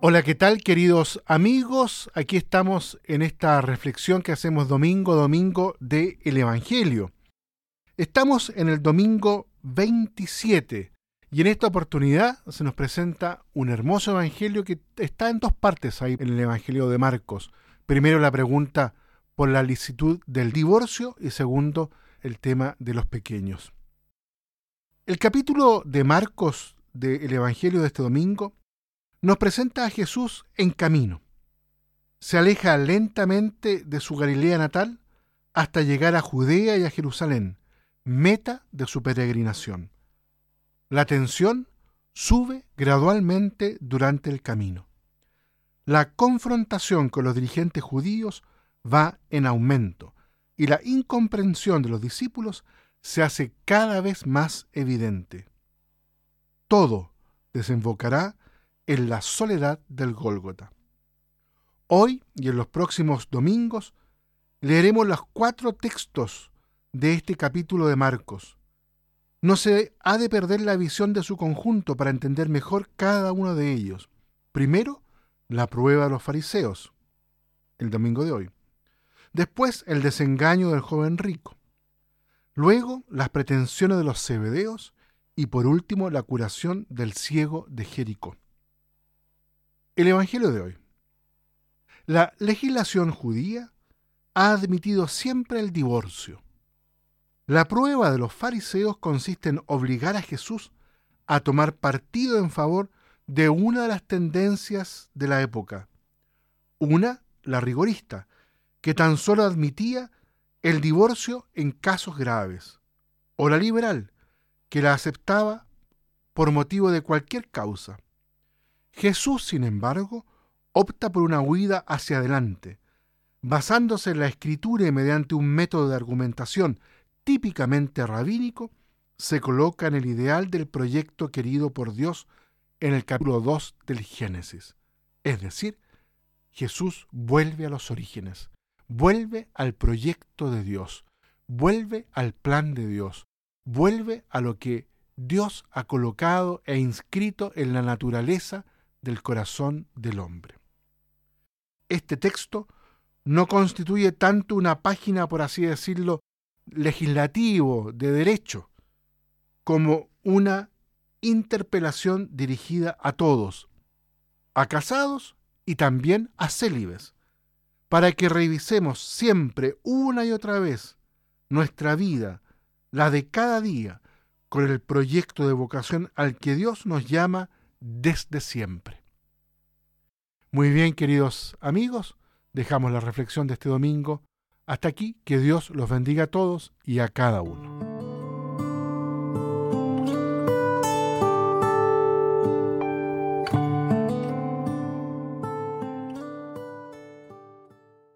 Hola, ¿qué tal queridos amigos? Aquí estamos en esta reflexión que hacemos domingo domingo del el Evangelio. Estamos en el domingo 27 y en esta oportunidad se nos presenta un hermoso Evangelio que está en dos partes ahí en el Evangelio de Marcos. Primero la pregunta por la licitud del divorcio y segundo el tema de los pequeños. El capítulo de Marcos del Evangelio de este domingo nos presenta a Jesús en camino. Se aleja lentamente de su Galilea natal hasta llegar a Judea y a Jerusalén, meta de su peregrinación. La tensión sube gradualmente durante el camino. La confrontación con los dirigentes judíos va en aumento y la incomprensión de los discípulos se hace cada vez más evidente. Todo desembocará en la soledad del Gólgota. Hoy y en los próximos domingos leeremos los cuatro textos de este capítulo de Marcos. No se ha de perder la visión de su conjunto para entender mejor cada uno de ellos. Primero, la prueba de los fariseos, el domingo de hoy. Después, el desengaño del joven rico. Luego, las pretensiones de los cebedeos. Y por último, la curación del ciego de Jericó. El Evangelio de hoy. La legislación judía ha admitido siempre el divorcio. La prueba de los fariseos consiste en obligar a Jesús a tomar partido en favor de una de las tendencias de la época. Una, la rigorista, que tan solo admitía el divorcio en casos graves. O la liberal, que la aceptaba por motivo de cualquier causa. Jesús, sin embargo, opta por una huida hacia adelante, basándose en la escritura y mediante un método de argumentación típicamente rabínico, se coloca en el ideal del proyecto querido por Dios en el capítulo 2 del Génesis. Es decir, Jesús vuelve a los orígenes, vuelve al proyecto de Dios, vuelve al plan de Dios, vuelve a lo que Dios ha colocado e inscrito en la naturaleza del corazón del hombre. Este texto no constituye tanto una página, por así decirlo, legislativo, de derecho, como una interpelación dirigida a todos, a casados y también a célibes, para que revisemos siempre, una y otra vez, nuestra vida, la de cada día, con el proyecto de vocación al que Dios nos llama desde siempre. Muy bien, queridos amigos, dejamos la reflexión de este domingo. Hasta aquí, que Dios los bendiga a todos y a cada uno.